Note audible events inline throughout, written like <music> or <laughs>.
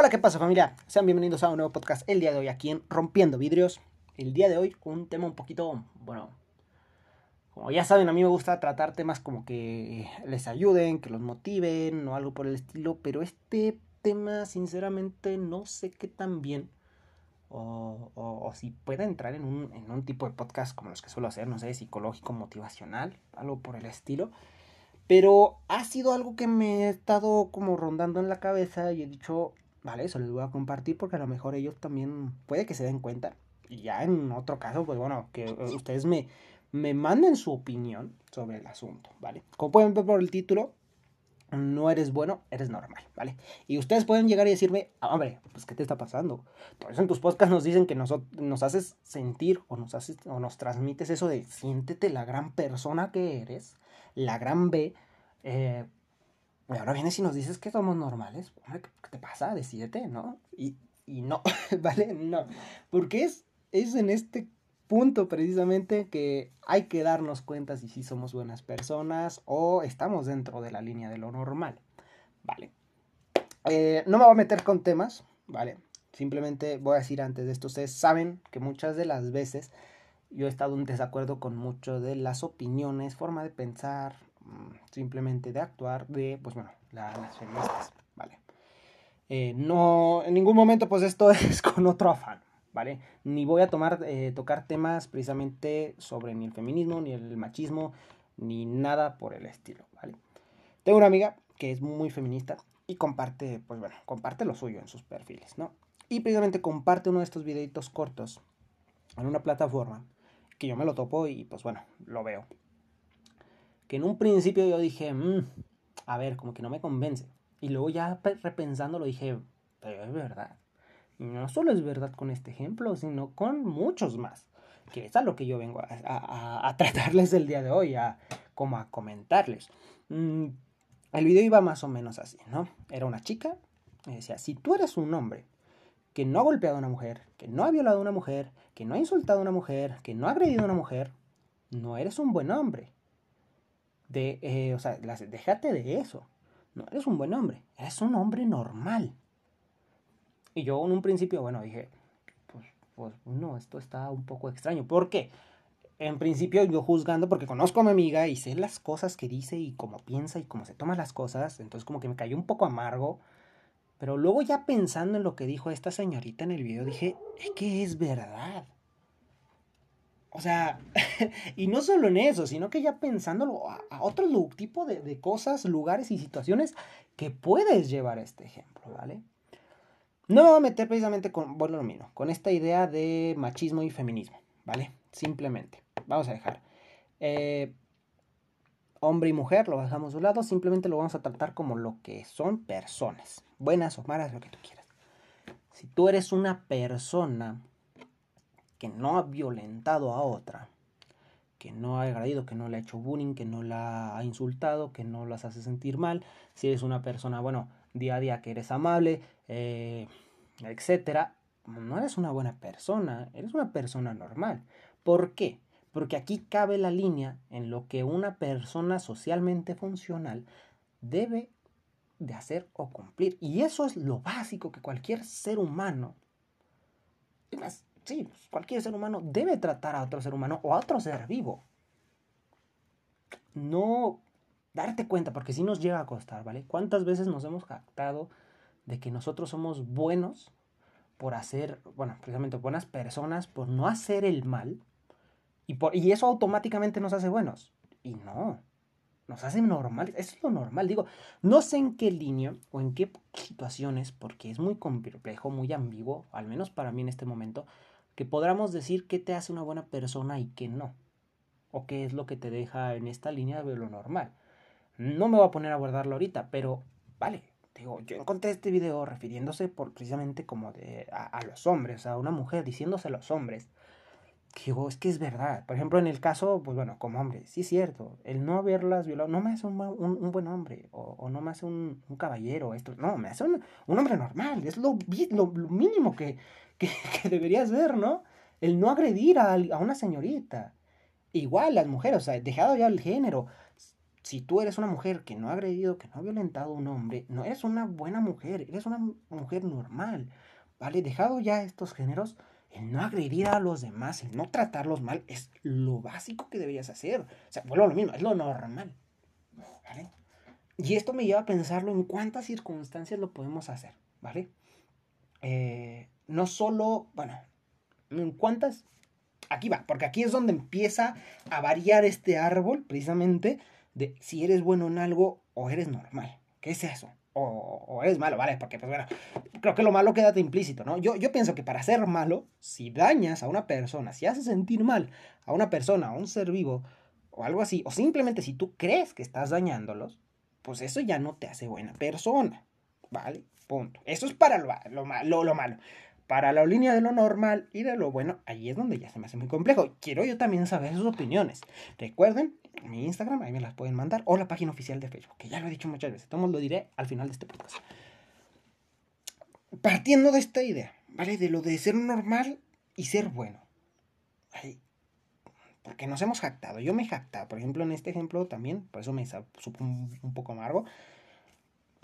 Hola, ¿qué pasa familia? Sean bienvenidos a un nuevo podcast el día de hoy aquí en Rompiendo Vidrios. El día de hoy un tema un poquito, bueno, como ya saben, a mí me gusta tratar temas como que les ayuden, que los motiven o algo por el estilo, pero este tema sinceramente no sé qué tan bien o, o, si puede entrar en un, en un tipo de podcast como los que suelo hacer, no sé, psicológico, motivacional, algo por el estilo. Pero ha sido algo que me he estado como rondando en la cabeza y he dicho, Vale, eso les voy a compartir porque a lo mejor ellos también puede que se den cuenta. Y ya en otro caso, pues bueno, que ustedes me, me manden su opinión sobre el asunto, ¿vale? Como pueden ver por el título, no eres bueno, eres normal, ¿vale? Y ustedes pueden llegar y decirme, ah, hombre, pues ¿qué te está pasando? Por eso en tus podcasts nos dicen que nos, nos haces sentir o nos, haces, o nos transmites eso de siéntete la gran persona que eres, la gran B, eh, y ahora vienes y nos dices que somos normales. ¿Qué te pasa? Decídete, ¿no? Y, y no, <laughs> ¿vale? No. Porque es, es en este punto precisamente que hay que darnos cuenta si sí somos buenas personas o estamos dentro de la línea de lo normal. Vale. Eh, no me voy a meter con temas, ¿vale? Simplemente voy a decir antes de esto, ustedes saben que muchas de las veces yo he estado en desacuerdo con mucho de las opiniones, forma de pensar, simplemente de actuar de, pues bueno, las feministas, ¿vale? Eh, no, en ningún momento pues esto <laughs> es con otro afán, ¿vale? Ni voy a tomar, eh, tocar temas precisamente sobre ni el feminismo, ni el machismo, ni nada por el estilo, ¿vale? Tengo una amiga que es muy feminista y comparte, pues bueno, comparte lo suyo en sus perfiles, ¿no? Y precisamente comparte uno de estos videitos cortos en una plataforma que yo me lo topo y pues bueno, lo veo que en un principio yo dije, mm, a ver, como que no me convence. Y luego ya repensando lo dije, pero es verdad. No solo es verdad con este ejemplo, sino con muchos más. Que es a lo que yo vengo a, tratarles el día de hoy, a, como a comentarles. Mm, el video iba más o menos así, ¿no? Era una chica, y decía, si tú eres un hombre que no ha golpeado a una mujer, que no ha violado a una mujer, que no ha insultado a una mujer, que no ha agredido a una mujer, no eres un buen hombre de, eh, o sea, déjate de eso. No eres un buen hombre, eres un hombre normal. Y yo en un principio, bueno, dije, pues, pues no, esto está un poco extraño. ¿Por qué? En principio yo juzgando porque conozco a mi amiga y sé las cosas que dice y cómo piensa y cómo se toma las cosas, entonces como que me cayó un poco amargo. Pero luego ya pensando en lo que dijo esta señorita en el video, dije, es que es verdad. O sea, <laughs> y no solo en eso, sino que ya pensándolo a, otro tipo de, cosas, lugares y situaciones que puedes llevar este ejemplo, ¿vale? No me voy a meter precisamente con, bueno, mismo, con esta idea de machismo y feminismo, ¿vale? Simplemente, vamos a dejar. Eh, hombre y mujer lo dejamos a un lado, simplemente lo vamos a tratar como lo que son personas, buenas o malas, lo que tú quieras. Si tú eres una persona que no ha violentado a otra, que no ha agredido, que no le ha hecho bullying, que no la ha insultado, que no las hace sentir mal, si eres una persona, bueno, día a día que eres amable, eh, etcétera, no eres una buena persona, eres una persona normal. ¿Por qué? Porque aquí cabe la línea en lo que una persona socialmente funcional debe de hacer o cumplir. Y eso es lo básico que cualquier ser humano, sí, cualquier ser humano debe tratar a otro ser humano o a otro ser vivo. No darte cuenta, porque si nos llega a costar, ¿vale? ¿Cuántas veces nos hemos jactado de que nosotros somos buenos por hacer, bueno, precisamente buenas personas, por no hacer el mal, y, por, y eso automáticamente nos hace buenos? Y no, nos hace normales, eso es lo normal, digo, no sé en qué línea o en qué situaciones, porque es muy complejo, muy ambiguo, al menos para mí en este momento, que podamos decir qué te hace una buena persona y qué no. O qué es lo que te deja en esta línea de lo normal. No me voy a poner a abordarlo ahorita, pero vale, digo, yo encontré este video refiriéndose por, precisamente como de, a, los hombres, a una mujer diciéndose a los hombres. Que digo, es que es verdad. Por ejemplo, en el caso, pues bueno, como hombre, sí es cierto, el no haberlas violado no me hace un, un, buen hombre o, no me hace un, caballero, esto, no, me hace un, hombre normal, es lo, lo, mínimo <laughs> que, que, deberías ver, ¿no? El no agredir a, a, una señorita. Igual las mujeres, o sea, dejado ya el género. si tú eres una mujer que no ha agredido, que no ha violentado a un hombre, no eres una buena mujer, eres una mujer normal, ¿vale? Dejado ya estos géneros, el no agredir a los demás, el no tratarlos mal, es lo básico que deberías hacer. O sea, vuelvo a lo mismo, es lo normal, ¿vale? Y esto me lleva a pensarlo en cuántas circunstancias lo podemos hacer, ¿vale? Eh, no solo, bueno, en cuántas, aquí va, porque aquí es donde empieza a variar este árbol, precisamente, de si eres bueno en algo o eres normal. ¿Qué es eso? O, eres malo, ¿vale? Porque, pues bueno, creo que lo malo queda implícito, ¿no? Yo, yo pienso que para ser malo, si dañas a una persona, si haces sentir mal a una persona, a un ser vivo, o algo así, o simplemente si tú crees que estás dañándolos, pues eso ya no te hace buena persona, ¿vale? Punto. Eso es para lo, lo, lo malo. Para la línea de lo normal y de lo bueno, ahí es donde ya se me hace muy complejo. Quiero yo también saber sus opiniones. Recuerden, mi Instagram, ahí me las pueden mandar, o la página oficial de Facebook, que ya lo he dicho muchas veces. Todos lo diré al final de este podcast. Partiendo de esta idea, ¿vale? De lo de ser normal y ser bueno. Porque nos hemos jactado. Yo me he jactado. Por ejemplo, en este ejemplo también, por eso me supo un poco amargo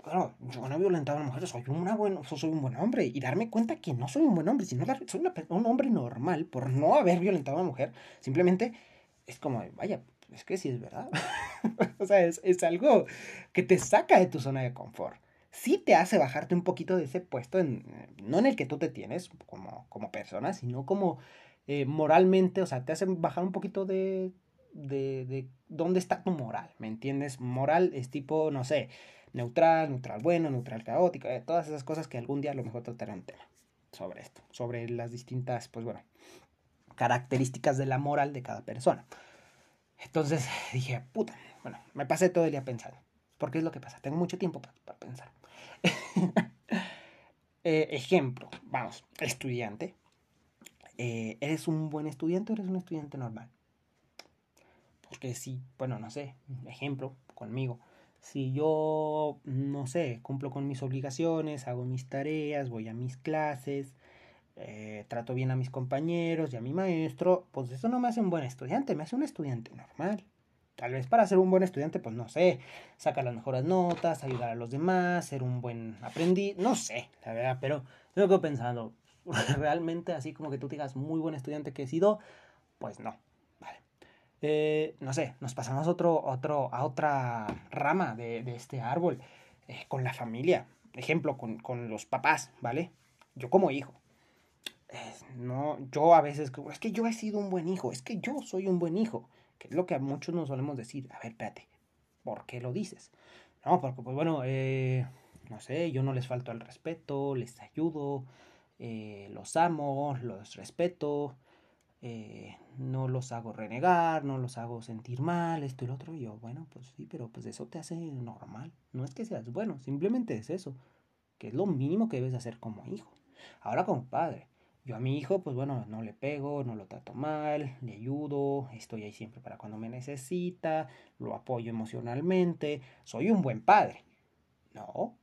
claro, yo no he violentado a una mujer, soy, una buen, soy un buen hombre. Y darme cuenta que no soy un buen hombre, sino soy un hombre normal por no haber violentado a una mujer. Simplemente es como, vaya, es que sí es verdad. <laughs> o sea, es, es, algo que te saca de tu zona de confort. Sí te hace bajarte un poquito de ese puesto, en, no en el que tú te tienes como, como persona, sino como eh, moralmente, o sea, te hace bajar un poquito de, de, de dónde está tu moral, ¿me entiendes? Moral es tipo, no sé, neutral, neutral bueno, neutral caótico, eh, todas esas cosas que algún día a lo mejor trataré un tema sobre esto, sobre las distintas, pues bueno, características de la moral de cada persona. Entonces <sighs> dije, puta, bueno, me pasé todo el día pensando, porque es lo que pasa, tengo mucho tiempo para, pensar. <laughs> Eh, ejemplo, vamos, estudiante. Eh, ¿Eres un buen estudiante o eres un estudiante normal? Porque sí, bueno, no sé, ejemplo, conmigo si yo, no sé, cumplo con mis obligaciones, hago mis tareas, voy a mis clases, eh, trato bien a mis compañeros y a mi maestro, pues eso no me hace un buen estudiante, me hace un estudiante normal. Tal vez para ser un buen estudiante, pues no sé, sacar las mejores notas, ayudar a los demás, ser un buen aprendiz, no sé, la verdad, pero tengo que pensando, <laughs> realmente así como que tú digas muy buen estudiante que he sido, pues no. Eh, no sé, nos pasamos otro, otro, a otra rama de, este árbol, eh, con la familia, ejemplo, con, los papás, ¿vale? Yo como hijo, no, yo a veces, es que yo he sido un buen hijo, es que yo soy un buen hijo, que es lo que a muchos nos solemos decir, a ver, espérate, ¿por qué lo dices? No, porque pues bueno, eh, no sé, yo no les falto al respeto, les ayudo, los amo, los respeto, eh, no los hago renegar, no los hago sentir mal, esto y lo otro. Y yo, bueno, pues sí, pero pues eso te hace normal. No es que seas bueno, simplemente es eso, que es lo mínimo que debes hacer como hijo. Ahora como padre, yo a mi hijo, pues bueno, no le pego, no lo trato mal, le ayudo, estoy ahí siempre para cuando me necesita, lo apoyo emocionalmente, soy un buen padre. No,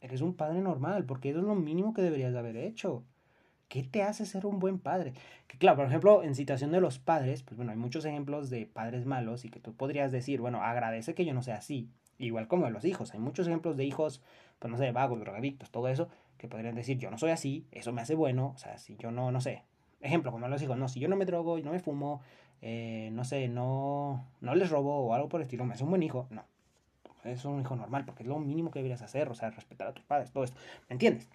eres un padre normal, porque eso es lo mínimo que deberías de haber hecho. ¿Qué te hace ser un buen padre? Que claro, por ejemplo, en situación de los padres, pues bueno, hay muchos ejemplos de padres malos y que tú podrías decir, bueno, agradece que yo no sea así. Igual como de los hijos. Hay muchos ejemplos de hijos, pues no sé, vagos, drogadictos, todo eso, que podrían decir, yo no soy así, eso me hace bueno. O sea, si yo no, no sé. Ejemplo, como los hijos, no, si yo no me drogo, no me fumo, eh, no sé, no, no les robo o algo por el estilo, me hace un buen hijo. No. Es un hijo normal, porque es lo mínimo que deberías hacer, o sea, respetar a tus padres, todo esto. ¿Me entiendes?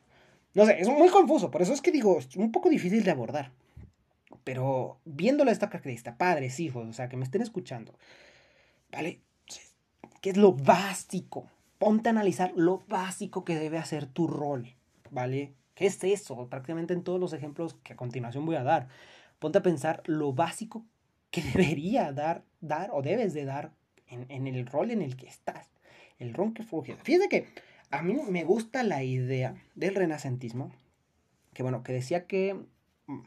No sé, es muy confuso, por eso es que digo, es un poco difícil de abordar. Pero viéndolo esta característica, padres, hijos, o sea, que me estén escuchando, ¿vale? ¿Qué es lo básico? Ponte a analizar lo básico que debe hacer tu rol, ¿vale? ¿Qué es eso? Prácticamente en todos los ejemplos que a continuación voy a dar. Ponte a pensar lo básico que <laughs> debería dar, dar o debes de dar en, en el rol en el que estás. El rol que fue. Fíjate que a mí me gusta la idea del renacentismo, que bueno, que decía que... Mm,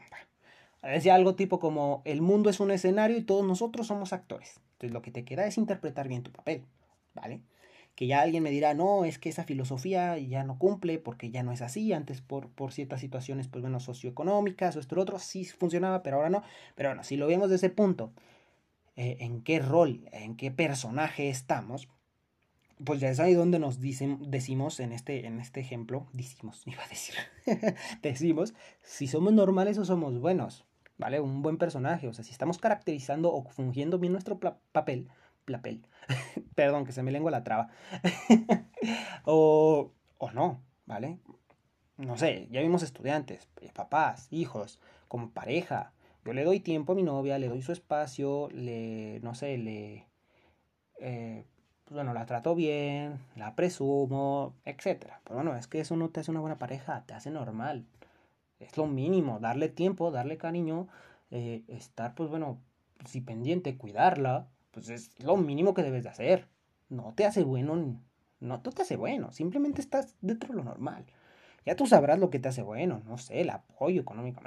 decía algo tipo como el mundo es un escenario y todos nosotros somos actores. Entonces lo que te queda es interpretar bien tu papel, ¿vale? Que ya alguien me dirá, no, es que esa filosofía ya no cumple porque ya no es así. Antes por, por ciertas situaciones, pues bueno, socioeconómicas o esto otro, sí funcionaba, pero ahora no. Pero bueno, si lo vemos desde ese punto, eh, en qué rol, en qué personaje estamos, pues ya es ahí donde nos dicen, decimos en este, en este ejemplo, decimos, <laughs> iba a decir, decimos si somos normales o somos buenos, ¿vale? Un buen personaje, o sea, si estamos caracterizando o fungiendo bien nuestro papel, papel, <laughs> perdón, que se me lengua la traba, <laughs> o, o no, ¿vale? No sé, ya vimos estudiantes, papás, hijos, como pareja. Yo le doy tiempo a mi novia, le doy su espacio, le, no sé, le, eh, pues bueno, la trato bien, la presumo, etc. Pero bueno, es que eso no te hace una buena pareja, te hace normal. Es lo mínimo, darle tiempo, darle cariño, eh, estar, pues bueno, si pendiente, cuidarla, pues es lo mínimo que debes de hacer. No te hace bueno, no te hace bueno, simplemente estás dentro de lo normal. Ya tú sabrás lo que te hace bueno, no sé, el apoyo económico,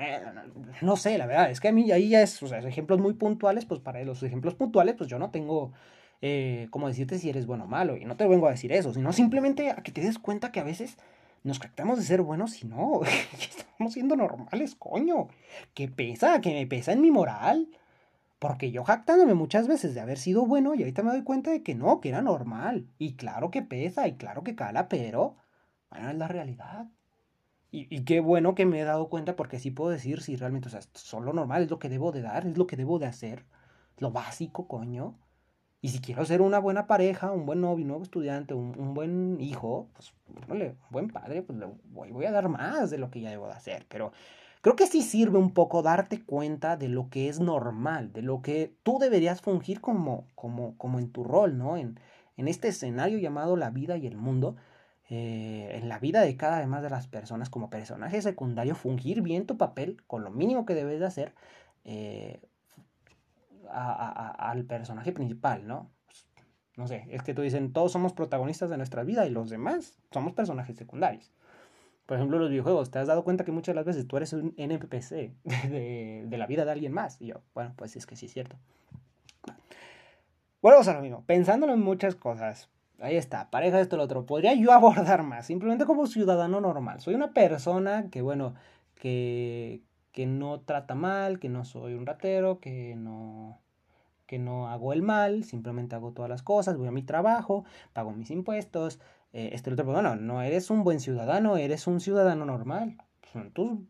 no sé, la verdad, es que a mí ahí ya es, o sea, ejemplos muy puntuales, pues para los ejemplos puntuales, pues yo no tengo eh, como decirte si eres bueno o malo, y no te vengo a decir eso, sino simplemente a que te des cuenta que a veces nos captamos de ser buenos y no, <laughs> estamos siendo normales, coño, que pesa, que me pesa en mi moral. Porque yo jactándome muchas veces de haber sido bueno y ahorita me doy cuenta de que no, que era normal. Y claro que pesa y claro que cala, pero bueno, es la realidad. Y, qué bueno que me he dado cuenta porque así puedo decir si realmente, o sea, solo normal, es lo que debo de dar, es lo que debo de hacer. Lo básico, coño. Y si quiero ser una buena pareja, un buen novio, un nuevo estudiante, un, buen hijo, pues, un buen padre, pues le voy a dar más de lo que ya debo de hacer. Pero creo que sí sirve un poco darte cuenta de lo que es normal, de lo que tú deberías fungir como, como, como en tu rol, ¿no? En, en este escenario llamado la vida y el mundo eh, en la vida de cada una de las personas como personaje secundario, fungir bien tu papel con lo mínimo que debes de hacer eh, al personaje principal, ¿no? Pues, no sé, es que tú dicen, todos somos protagonistas de nuestra vida y los demás somos personajes secundarios. Por ejemplo, los videojuegos, ¿te has dado cuenta que muchas las veces tú eres un NPC <laughs> de, de la vida de alguien más? Y yo, bueno, pues es que sí es cierto. Bueno, a lo mismo, pensándolo en muchas cosas, Ahí está, pareja esto, lo otro. Podría yo abordar más, simplemente como ciudadano normal. Soy una persona que, bueno, que, que no trata mal, que no soy un ratero, que no, que no hago el mal, simplemente hago todas las cosas, voy a mi trabajo, pago mis impuestos, eh, esto, lo otro. Bueno, no eres un buen ciudadano, eres un ciudadano normal. Son tus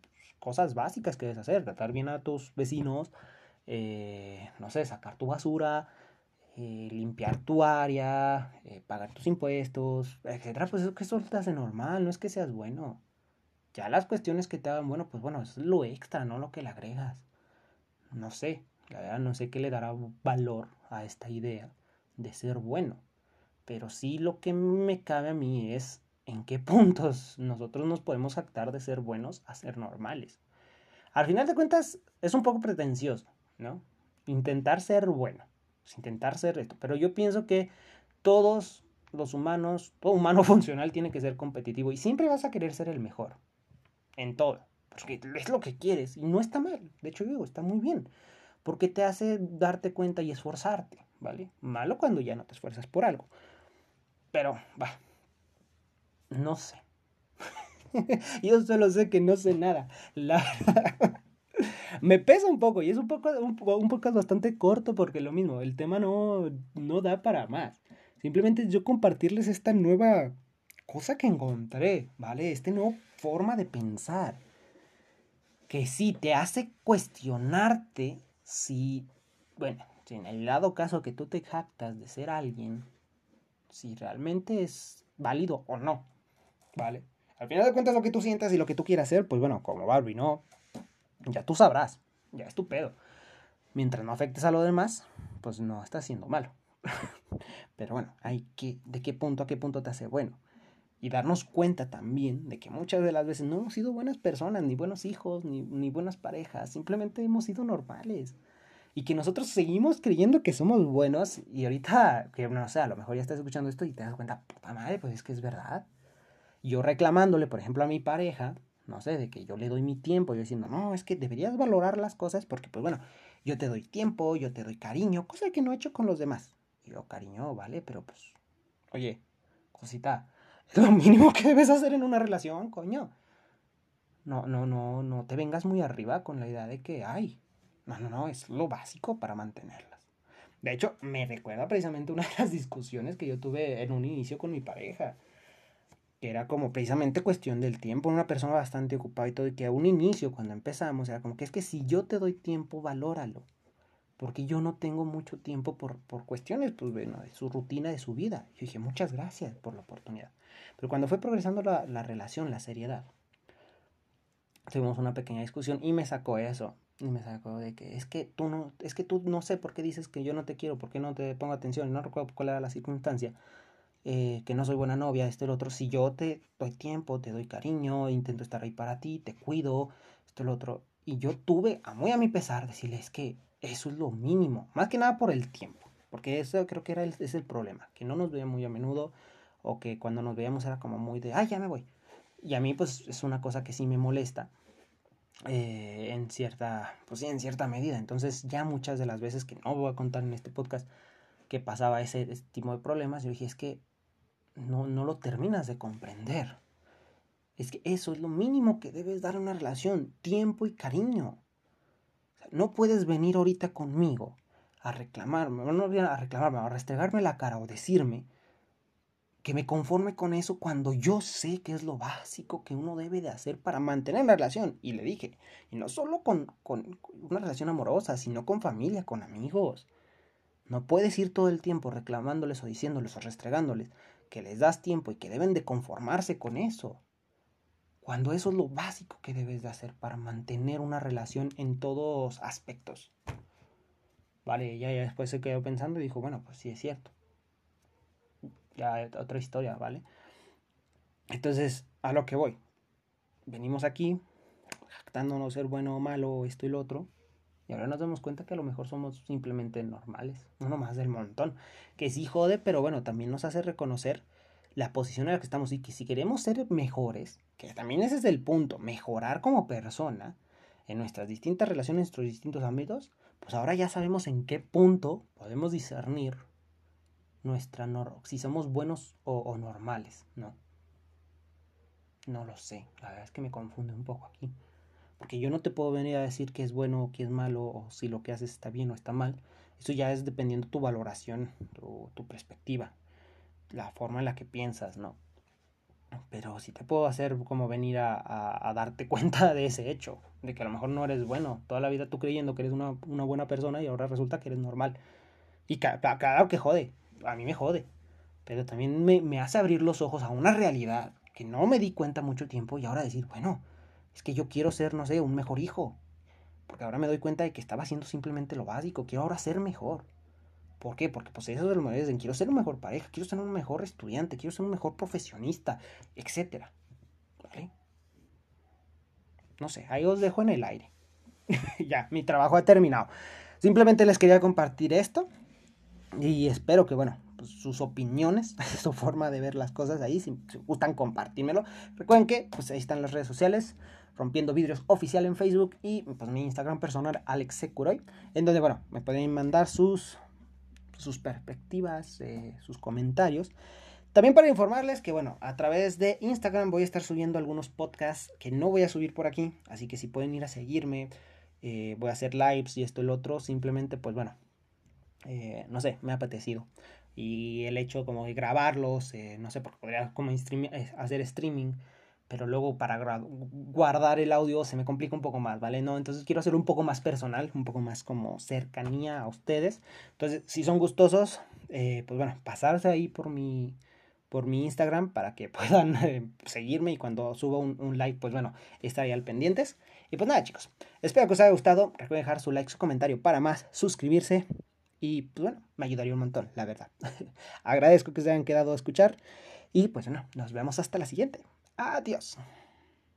cosas básicas que debes hacer, tratar bien a tus vecinos, eh, no sé, sacar tu basura, eh, limpiar tu área, eh, pagar tus impuestos, etcétera, pues eso que eso te hace normal, no es que seas bueno. Ya las cuestiones que te hagan bueno, pues bueno, es lo extra, no lo que le agregas. No sé, la verdad no sé qué le dará valor a esta idea de ser bueno. Pero sí lo que me cabe a mí es en qué <laughs> puntos nosotros nos podemos jactar de ser buenos a ser normales. Al final de cuentas, es un poco pretencioso, ¿no? Intentar ser bueno. Pues, intentar ser esto. Pero yo pienso que todos los humanos, todo humano <laughs> funcional tiene que ser competitivo y siempre vas a querer ser el mejor en todo, porque es lo que quieres y no está mal. De hecho, digo, está muy bien, porque te hace darte cuenta y esforzarte, ¿vale? Malo cuando ya no te esfuerzas por algo. Pero, va, no sé. <laughs> Yo solo sé que no sé nada. La <laughs> me pesa un poco y es un poco un, un podcast bastante corto porque lo mismo, el tema no, no da para más. Simplemente yo compartirles esta nueva cosa que encontré, ¿vale? Esta nueva forma de pensar. Que sí te hace cuestionarte si, bueno, si en el lado caso que tú te jactas de ser alguien, si realmente es válido o no, ¿vale? Al final de cuentas lo que tú sientas y lo que tú quieras hacer, pues bueno, como Barbie, ¿no? ya tú sabrás, ya es tu pedo. Mientras no afectes a lo demás, pues no estás siendo malo. <laughs> Pero bueno, hay que, de qué punto a qué punto te hace bueno. Y darnos cuenta también de que muchas de las veces no hemos sido buenas personas, ni buenos hijos, ni, ni buenas parejas, simplemente hemos sido normales. Y que nosotros seguimos creyendo que somos buenos y ahorita, que no sé, a lo mejor ya estás escuchando esto y te das cuenta, puta madre, pues es que es verdad. Yo reclamándole, por ejemplo, a mi pareja, no sé, de que yo le doy mi tiempo, yo diciendo, no, es que deberías valorar las cosas porque, pues bueno, yo te doy tiempo, yo te doy cariño, cosa que no he hecho con los demás. Y yo, cariño, vale, pero pues, oye, cosita, es <laughs> lo mínimo que debes hacer en una relación, coño. No, no, no, no te vengas muy arriba con la idea de que, ay, no, no, no, es lo básico para mantenerlas. De hecho, me recuerda precisamente una de las discusiones que yo tuve en un inicio con mi pareja. Era como precisamente cuestión del tiempo. Una persona bastante ocupada y todo. Y que a un inicio, cuando empezamos, era como que es que si yo te doy tiempo, valóralo. Porque yo no tengo mucho tiempo por, por cuestiones, pues bueno, de su rutina, de su vida. Yo dije, muchas gracias por la oportunidad. Pero cuando fue progresando la, la relación, la seriedad, tuvimos una pequeña discusión y me sacó eso. Y me sacó de que es que tú no, es que tú no sé por qué dices que yo no te quiero, por qué no te pongo atención, no recuerdo cuál era la circunstancia, eh, que no soy buena novia, este el otro, si yo te doy tiempo, te doy cariño, intento estar ahí para ti, te cuido, esto el otro. Y yo tuve, a muy a mi pesar, decirle, es que eso es lo mínimo, más que nada por el tiempo, porque eso creo que era el, es el problema, que no nos veía muy a menudo, o que cuando nos veíamos era como muy de, ay, ya me voy. Y a mí pues es una cosa que sí me molesta eh, en cierta, pues sí, en cierta medida. Entonces ya muchas de las veces que no voy a contar en este podcast que pasaba ese, ese tipo de problemas, yo dije, es que no, no lo terminas de comprender. Es que eso es lo mínimo que debes dar a una relación, tiempo y cariño. no puedes venir ahorita conmigo a reclamarme, no a reclamarme, a restregarme la cara o decirme que me conforme con eso cuando yo sé que es lo básico que uno debe de hacer para mantener la relación. Y le dije, y no solo con, con una relación amorosa, sino con familia, con amigos. No puedes ir todo el tiempo reclamándoles o diciéndoles o restregándoles que les das tiempo y que deben de conformarse con eso. Cuando eso es lo básico que debes de hacer para mantener una relación en todos aspectos. Vale, ella ya después se quedó pensando y dijo, bueno, pues sí es cierto ya otra historia, ¿vale? Entonces, a lo que voy. Venimos aquí, jactándonos ser bueno o malo, esto y lo otro, y ahora nos damos cuenta que a lo mejor somos simplemente normales, uno más del montón, que sí jode, pero bueno, también nos hace reconocer la posición en la que estamos y que si queremos ser mejores, que también ese es el punto, mejorar como persona en nuestras distintas relaciones, en nuestros distintos ámbitos, pues ahora ya sabemos en qué punto podemos discernir nuestra si somos buenos o, normales, ¿no? No lo sé, la verdad es que me confunde un poco aquí. Porque yo no te puedo venir a decir que es bueno o que es malo, o si lo que haces está bien o está mal. Eso ya es dependiendo tu valoración, tu, tu perspectiva, la forma en la que piensas, ¿no? Pero si te puedo hacer como venir a, a, darte <laughs> cuenta de ese hecho, de que a lo mejor no eres bueno, toda la vida tú creyendo que eres una, una buena persona y ahora resulta que eres normal. Y claro que jode, a mí me jode. Pero también me, hace abrir los ojos a una realidad que no me di cuenta mucho tiempo y ahora decir, bueno, es que yo quiero ser, no sé, un mejor hijo. Porque ahora me doy cuenta de que estaba haciendo simplemente lo básico. Quiero ahora ser mejor. ¿Por qué? Porque pues eso de lo dicen, quiero ser una mejor pareja, quiero ser un mejor estudiante, quiero ser un mejor profesionista, etc. ¿Vale? No sé, ahí os dejo en el aire. <laughs> ya, mi trabajo ha terminado. Simplemente les quería compartir esto. Y espero que, bueno, pues, sus opiniones, <laughs> su forma de ver las cosas ahí, si, gustan compartírmelo. Recuerden que, pues ahí están las redes sociales, Rompiendo Vidrios Oficial en Facebook y pues mi Instagram personal, Alex Securoy, en donde, bueno, me pueden mandar sus, sus perspectivas, eh, sus comentarios. También para informarles que, bueno, a través de Instagram voy a estar subiendo algunos podcasts que no voy a subir por aquí, así que si pueden ir a seguirme, eh, voy a hacer lives y esto y lo otro, simplemente, pues bueno, eh, no sé, me ha apetecido. Y el hecho como de grabarlos, eh, no sé, porque podría como eh, hacer streaming, pero luego para guardar el audio se me complica un poco más, ¿vale? No, entonces quiero hacer un poco más personal, un poco más como cercanía a ustedes. Entonces, si son gustosos, pues bueno, pasarse ahí por mi, por mi Instagram para que <laughs> puedan seguirme y cuando suba un, un, like, pues bueno, estaré al pendientes. Y pues nada, chicos, espero que os haya gustado. Recuerden dejar su like, su comentario para más, suscribirse y pues bueno, me ayudaría un montón, la verdad. <laughs> Agradezco que se hayan quedado a escuchar. Y pues bueno, nos vemos hasta la siguiente. Adiós.